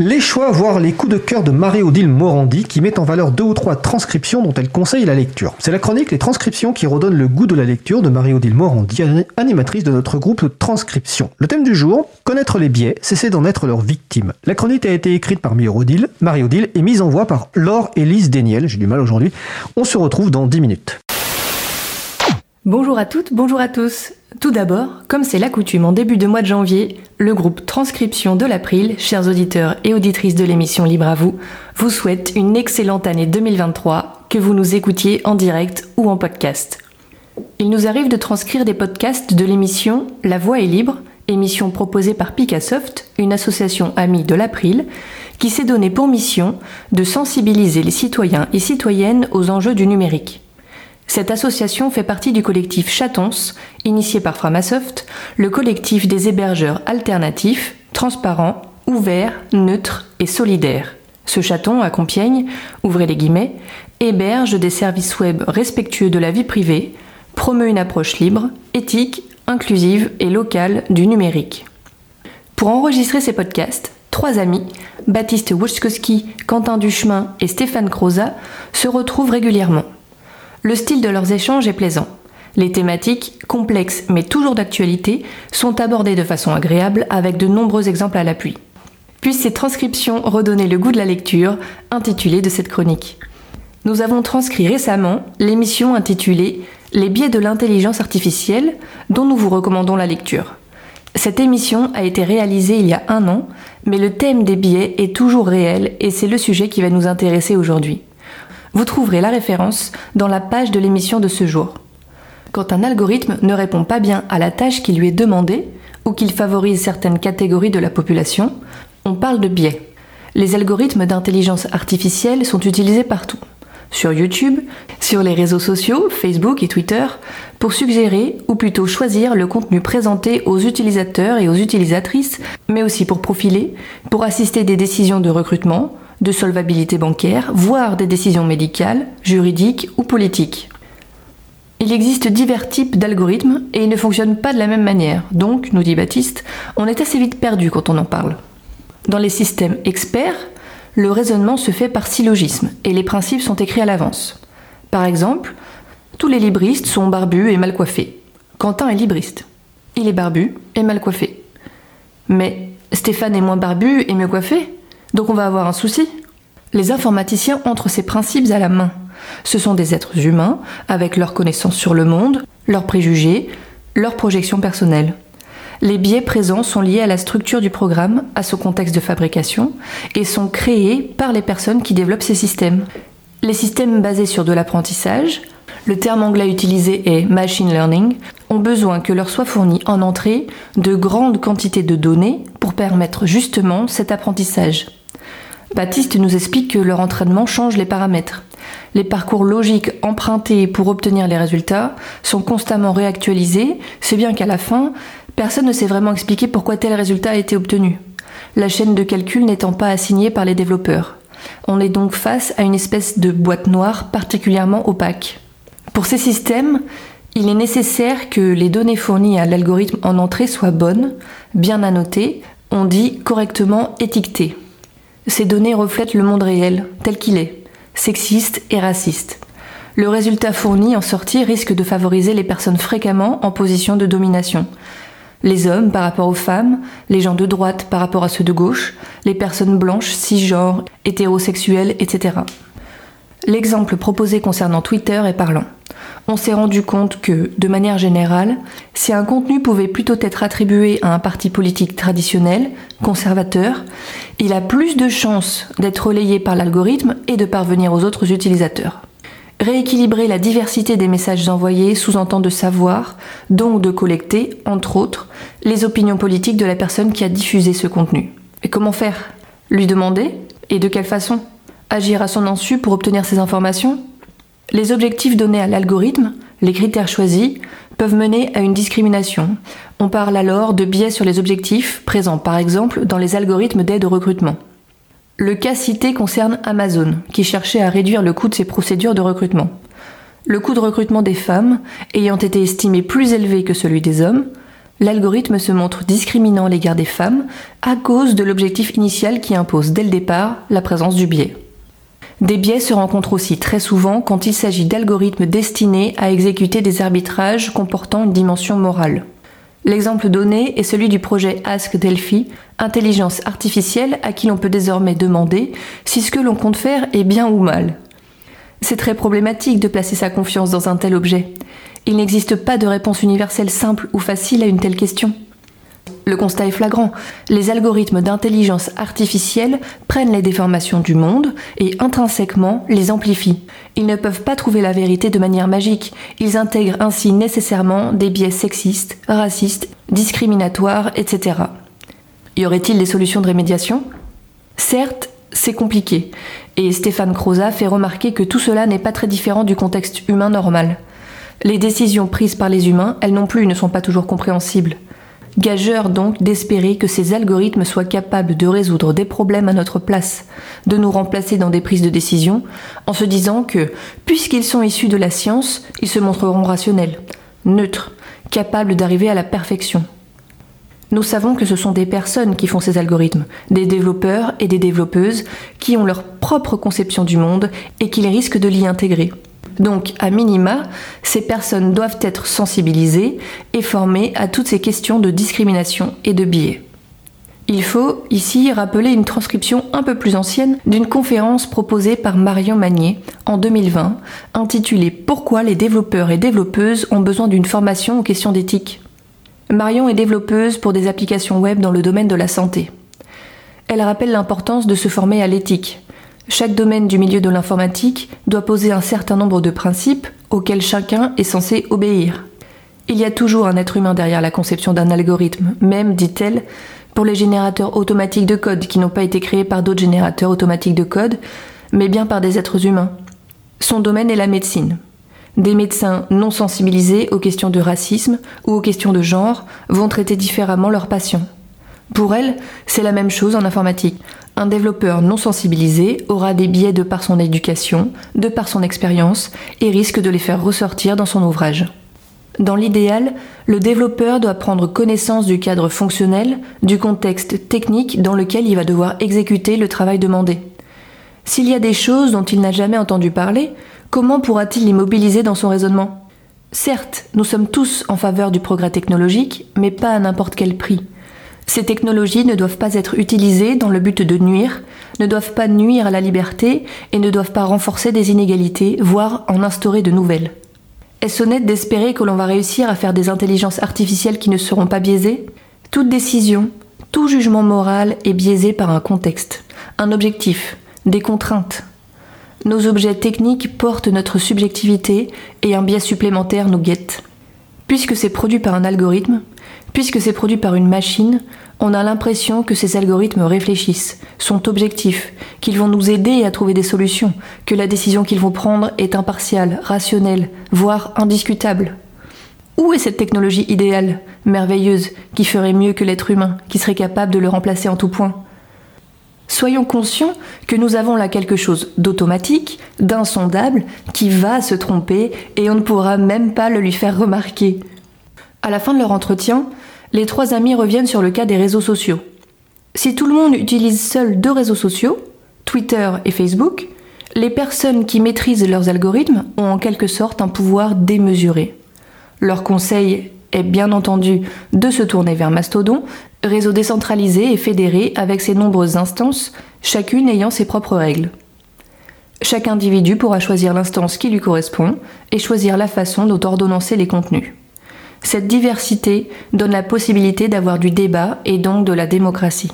Les choix, voire les coups de cœur de Marie-Odile Morandi qui met en valeur deux ou trois transcriptions dont elle conseille la lecture. C'est la chronique Les transcriptions qui redonne le goût de la lecture de Marie-Odile Morandi, animatrice de notre groupe de transcription. Le thème du jour, connaître les biais, cesser d'en être leur victime. La chronique a été écrite par Marie-Odile, Marie-Odile et mise en voix par Laure Élise Déniel, j'ai du mal aujourd'hui. On se retrouve dans 10 minutes. Bonjour à toutes, bonjour à tous. Tout d'abord, comme c'est la coutume en début de mois de janvier, le groupe Transcription de l'April, chers auditeurs et auditrices de l'émission Libre à vous, vous souhaite une excellente année 2023, que vous nous écoutiez en direct ou en podcast. Il nous arrive de transcrire des podcasts de l'émission La Voix est libre, émission proposée par Picassoft, une association amie de l'April, qui s'est donné pour mission de sensibiliser les citoyens et citoyennes aux enjeux du numérique. Cette association fait partie du collectif Chatons, initié par Framasoft, le collectif des hébergeurs alternatifs, transparents, ouverts, neutres et solidaires. Ce chaton, à Compiègne, ouvrez les guillemets, héberge des services web respectueux de la vie privée, promeut une approche libre, éthique, inclusive et locale du numérique. Pour enregistrer ces podcasts, trois amis, Baptiste Wojtkowski, Quentin Duchemin et Stéphane Croza, se retrouvent régulièrement. Le style de leurs échanges est plaisant. Les thématiques, complexes mais toujours d'actualité, sont abordées de façon agréable avec de nombreux exemples à l'appui. Puissent ces transcriptions redonner le goût de la lecture, intitulée de cette chronique. Nous avons transcrit récemment l'émission intitulée Les biais de l'intelligence artificielle, dont nous vous recommandons la lecture. Cette émission a été réalisée il y a un an, mais le thème des biais est toujours réel et c'est le sujet qui va nous intéresser aujourd'hui. Vous trouverez la référence dans la page de l'émission de ce jour. Quand un algorithme ne répond pas bien à la tâche qui lui est demandée ou qu'il favorise certaines catégories de la population, on parle de biais. Les algorithmes d'intelligence artificielle sont utilisés partout. Sur YouTube, sur les réseaux sociaux, Facebook et Twitter, pour suggérer ou plutôt choisir le contenu présenté aux utilisateurs et aux utilisatrices, mais aussi pour profiler, pour assister des décisions de recrutement, de solvabilité bancaire, voire des décisions médicales, juridiques ou politiques. Il existe divers types d'algorithmes et ils ne fonctionnent pas de la même manière. Donc, nous dit Baptiste, on est assez vite perdu quand on en parle. Dans les systèmes experts, le raisonnement se fait par syllogisme et les principes sont écrits à l'avance. Par exemple, tous les libristes sont barbus et mal coiffés. Quentin est libriste. Il est barbu et mal coiffé. Mais Stéphane est moins barbu et mieux coiffé? Donc on va avoir un souci. Les informaticiens entrent ces principes à la main. Ce sont des êtres humains avec leurs connaissances sur le monde, leurs préjugés, leurs projections personnelles. Les biais présents sont liés à la structure du programme, à son contexte de fabrication, et sont créés par les personnes qui développent ces systèmes. Les systèmes basés sur de l'apprentissage, le terme anglais utilisé est machine learning, ont besoin que leur soit fourni en entrée de grandes quantités de données pour permettre justement cet apprentissage. Baptiste nous explique que leur entraînement change les paramètres. Les parcours logiques empruntés pour obtenir les résultats sont constamment réactualisés, c'est bien qu'à la fin, personne ne sait vraiment expliquer pourquoi tel résultat a été obtenu. La chaîne de calcul n'étant pas assignée par les développeurs. On est donc face à une espèce de boîte noire particulièrement opaque. Pour ces systèmes, il est nécessaire que les données fournies à l'algorithme en entrée soient bonnes, bien annotées, on dit correctement étiquetées. Ces données reflètent le monde réel, tel qu'il est, sexiste et raciste. Le résultat fourni en sortie risque de favoriser les personnes fréquemment en position de domination. Les hommes par rapport aux femmes, les gens de droite par rapport à ceux de gauche, les personnes blanches, cisgenres, hétérosexuelles, etc. L'exemple proposé concernant Twitter est parlant on s'est rendu compte que, de manière générale, si un contenu pouvait plutôt être attribué à un parti politique traditionnel, conservateur, il a plus de chances d'être relayé par l'algorithme et de parvenir aux autres utilisateurs. Rééquilibrer la diversité des messages envoyés sous-entend de savoir, donc de collecter, entre autres, les opinions politiques de la personne qui a diffusé ce contenu. Et comment faire? Lui demander? Et de quelle façon? Agir à son insu pour obtenir ces informations les objectifs donnés à l'algorithme, les critères choisis, peuvent mener à une discrimination. On parle alors de biais sur les objectifs, présents par exemple dans les algorithmes d'aide au recrutement. Le cas cité concerne Amazon, qui cherchait à réduire le coût de ses procédures de recrutement. Le coût de recrutement des femmes ayant été estimé plus élevé que celui des hommes, l'algorithme se montre discriminant à l'égard des femmes à cause de l'objectif initial qui impose dès le départ la présence du biais. Des biais se rencontrent aussi très souvent quand il s'agit d'algorithmes destinés à exécuter des arbitrages comportant une dimension morale. L'exemple donné est celui du projet Ask Delphi, intelligence artificielle à qui l'on peut désormais demander si ce que l'on compte faire est bien ou mal. C'est très problématique de placer sa confiance dans un tel objet. Il n'existe pas de réponse universelle simple ou facile à une telle question. Le constat est flagrant. Les algorithmes d'intelligence artificielle prennent les déformations du monde et intrinsèquement les amplifient. Ils ne peuvent pas trouver la vérité de manière magique. Ils intègrent ainsi nécessairement des biais sexistes, racistes, discriminatoires, etc. Y aurait-il des solutions de rémédiation? Certes, c'est compliqué. Et Stéphane Croza fait remarquer que tout cela n'est pas très différent du contexte humain normal. Les décisions prises par les humains, elles non plus, ne sont pas toujours compréhensibles. Gageur donc d'espérer que ces algorithmes soient capables de résoudre des problèmes à notre place, de nous remplacer dans des prises de décision, en se disant que, puisqu'ils sont issus de la science, ils se montreront rationnels, neutres, capables d'arriver à la perfection. Nous savons que ce sont des personnes qui font ces algorithmes, des développeurs et des développeuses qui ont leur propre conception du monde et qui risquent de l'y intégrer. Donc, à minima, ces personnes doivent être sensibilisées et formées à toutes ces questions de discrimination et de biais. Il faut ici rappeler une transcription un peu plus ancienne d'une conférence proposée par Marion Magnier en 2020, intitulée Pourquoi les développeurs et développeuses ont besoin d'une formation aux questions d'éthique? Marion est développeuse pour des applications web dans le domaine de la santé. Elle rappelle l'importance de se former à l'éthique, chaque domaine du milieu de l'informatique doit poser un certain nombre de principes auxquels chacun est censé obéir. Il y a toujours un être humain derrière la conception d'un algorithme, même, dit-elle, pour les générateurs automatiques de code qui n'ont pas été créés par d'autres générateurs automatiques de code, mais bien par des êtres humains. Son domaine est la médecine. Des médecins non sensibilisés aux questions de racisme ou aux questions de genre vont traiter différemment leurs patients. Pour elle, c'est la même chose en informatique. Un développeur non sensibilisé aura des biais de par son éducation, de par son expérience, et risque de les faire ressortir dans son ouvrage. Dans l'idéal, le développeur doit prendre connaissance du cadre fonctionnel, du contexte technique dans lequel il va devoir exécuter le travail demandé. S'il y a des choses dont il n'a jamais entendu parler, comment pourra-t-il les mobiliser dans son raisonnement? Certes, nous sommes tous en faveur du progrès technologique, mais pas à n'importe quel prix. Ces technologies ne doivent pas être utilisées dans le but de nuire, ne doivent pas nuire à la liberté et ne doivent pas renforcer des inégalités, voire en instaurer de nouvelles. Est-ce honnête d'espérer que l'on va réussir à faire des intelligences artificielles qui ne seront pas biaisées? Toute décision, tout jugement moral est biaisé par un contexte, un objectif, des contraintes. Nos objets techniques portent notre subjectivité et un biais supplémentaire nous guette. Puisque c'est produit par un algorithme, Puisque c'est produit par une machine, on a l'impression que ces algorithmes réfléchissent, sont objectifs, qu'ils vont nous aider à trouver des solutions, que la décision qu'ils vont prendre est impartiale, rationnelle, voire indiscutable. Où est cette technologie idéale, merveilleuse, qui ferait mieux que l'être humain, qui serait capable de le remplacer en tout point? Soyons conscients que nous avons là quelque chose d'automatique, d'insondable, qui va se tromper et on ne pourra même pas le lui faire remarquer. À la fin de leur entretien, les trois amis reviennent sur le cas des réseaux sociaux. Si tout le monde utilise seul deux réseaux sociaux, Twitter et Facebook, les personnes qui maîtrisent leurs algorithmes ont en quelque sorte un pouvoir démesuré. Leur conseil est bien entendu de se tourner vers Mastodon, réseau décentralisé et fédéré avec ses nombreuses instances, chacune ayant ses propres règles. Chaque individu pourra choisir l'instance qui lui correspond et choisir la façon dont ordonnancer les contenus. Cette diversité donne la possibilité d'avoir du débat et donc de la démocratie.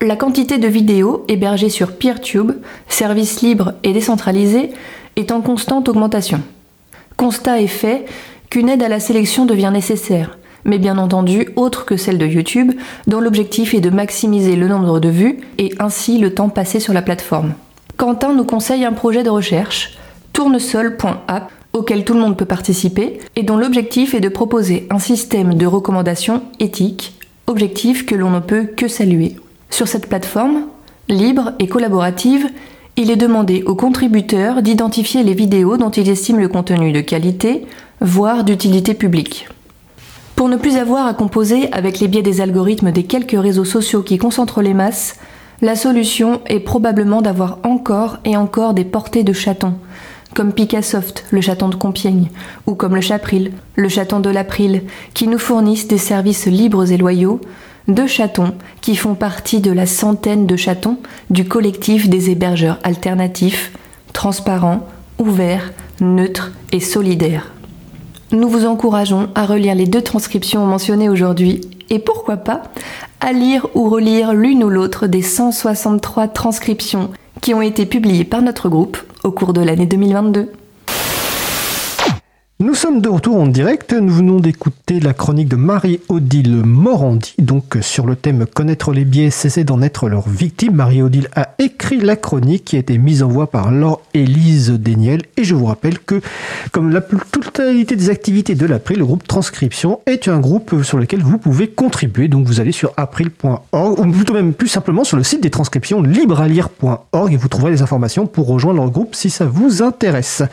La quantité de vidéos hébergées sur PeerTube, service libre et décentralisé, est en constante augmentation. Constat est fait qu'une aide à la sélection devient nécessaire, mais bien entendu autre que celle de YouTube, dont l'objectif est de maximiser le nombre de vues et ainsi le temps passé sur la plateforme. Quentin nous conseille un projet de recherche, tournesol.app, auquel tout le monde peut participer et dont l'objectif est de proposer un système de recommandations éthiques, objectif que l'on ne peut que saluer. Sur cette plateforme, libre et collaborative, il est demandé aux contributeurs d'identifier les vidéos dont ils estiment le contenu de qualité, voire d'utilité publique. Pour ne plus avoir à composer avec les biais des algorithmes des quelques réseaux sociaux qui concentrent les masses, la solution est probablement d'avoir encore et encore des portées de chatons, comme Picassoft, le chaton de Compiègne, ou comme le Chapril, le chaton de l'April, qui nous fournissent des services libres et loyaux, deux chatons qui font partie de la centaine de chatons du collectif des hébergeurs alternatifs, transparents, ouverts, neutres et solidaires. Nous vous encourageons à relire les deux transcriptions mentionnées aujourd'hui et pourquoi pas à lire ou relire l'une ou l'autre des 163 transcriptions qui ont été publiées par notre groupe au cours de l'année 2022. Nous sommes de retour en direct. Nous venons d'écouter la chronique de Marie-Odile Morandi, donc sur le thème Connaître les biais, cesser d'en être leur victime. Marie-Odile a écrit la chronique qui a été mise en voix par Laure-Élise Deniel. Et je vous rappelle que, comme la totalité des activités de l'April, le groupe Transcription est un groupe sur lequel vous pouvez contribuer. Donc vous allez sur april.org, ou plutôt même plus simplement sur le site des transcriptions libralire.org et vous trouverez les informations pour rejoindre leur groupe si ça vous intéresse.